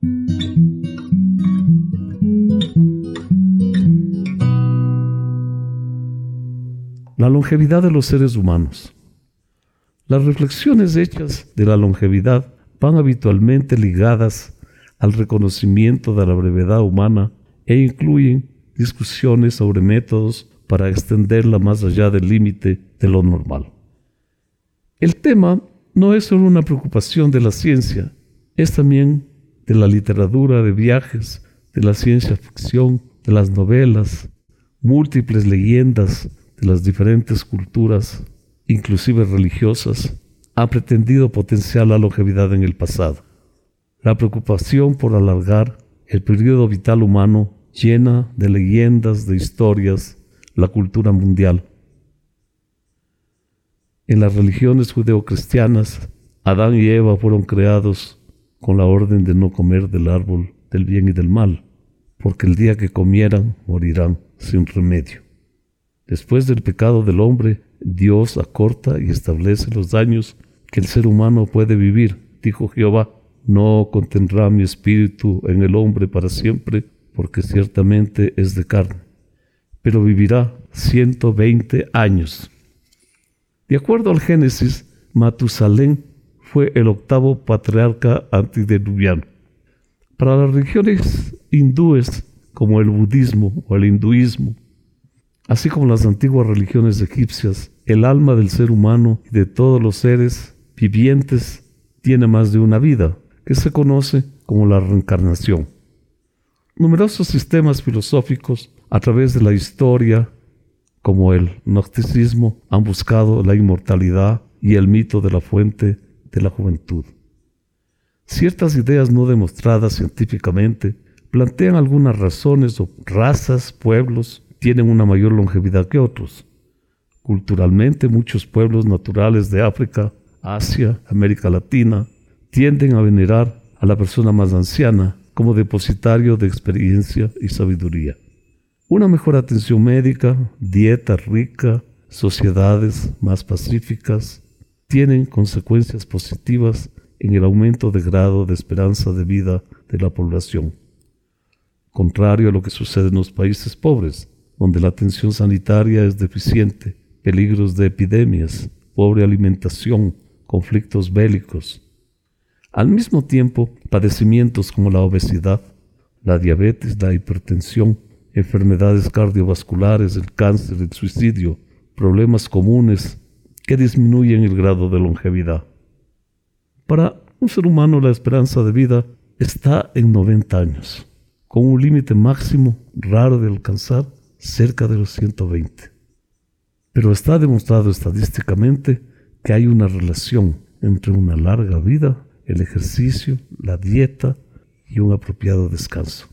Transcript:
La longevidad de los seres humanos. Las reflexiones hechas de la longevidad van habitualmente ligadas al reconocimiento de la brevedad humana e incluyen discusiones sobre métodos para extenderla más allá del límite de lo normal. El tema no es solo una preocupación de la ciencia, es también de la literatura de viajes, de la ciencia ficción, de las novelas, múltiples leyendas de las diferentes culturas, inclusive religiosas, han pretendido potenciar la longevidad en el pasado. La preocupación por alargar el periodo vital humano llena de leyendas, de historias, la cultura mundial. En las religiones judeocristianas, Adán y Eva fueron creados con la orden de no comer del árbol del bien y del mal, porque el día que comieran morirán sin remedio. Después del pecado del hombre, Dios acorta y establece los daños que el ser humano puede vivir. Dijo Jehová, no contendrá mi espíritu en el hombre para siempre, porque ciertamente es de carne, pero vivirá 120 años. De acuerdo al Génesis, Matusalén fue el octavo patriarca antediluviano. Para las religiones hindúes, como el budismo o el hinduismo, así como las antiguas religiones egipcias, el alma del ser humano y de todos los seres vivientes tiene más de una vida, que se conoce como la reencarnación. Numerosos sistemas filosóficos a través de la historia, como el gnosticismo, han buscado la inmortalidad y el mito de la fuente de la juventud. Ciertas ideas no demostradas científicamente plantean algunas razones o razas, pueblos, tienen una mayor longevidad que otros. Culturalmente, muchos pueblos naturales de África, Asia, América Latina, tienden a venerar a la persona más anciana como depositario de experiencia y sabiduría. Una mejor atención médica, dieta rica, sociedades más pacíficas, tienen consecuencias positivas en el aumento de grado de esperanza de vida de la población. Contrario a lo que sucede en los países pobres, donde la atención sanitaria es deficiente, peligros de epidemias, pobre alimentación, conflictos bélicos. Al mismo tiempo, padecimientos como la obesidad, la diabetes, la hipertensión, enfermedades cardiovasculares, el cáncer, el suicidio, problemas comunes que disminuyen el grado de longevidad. Para un ser humano la esperanza de vida está en 90 años, con un límite máximo raro de alcanzar cerca de los 120. Pero está demostrado estadísticamente que hay una relación entre una larga vida, el ejercicio, la dieta y un apropiado descanso.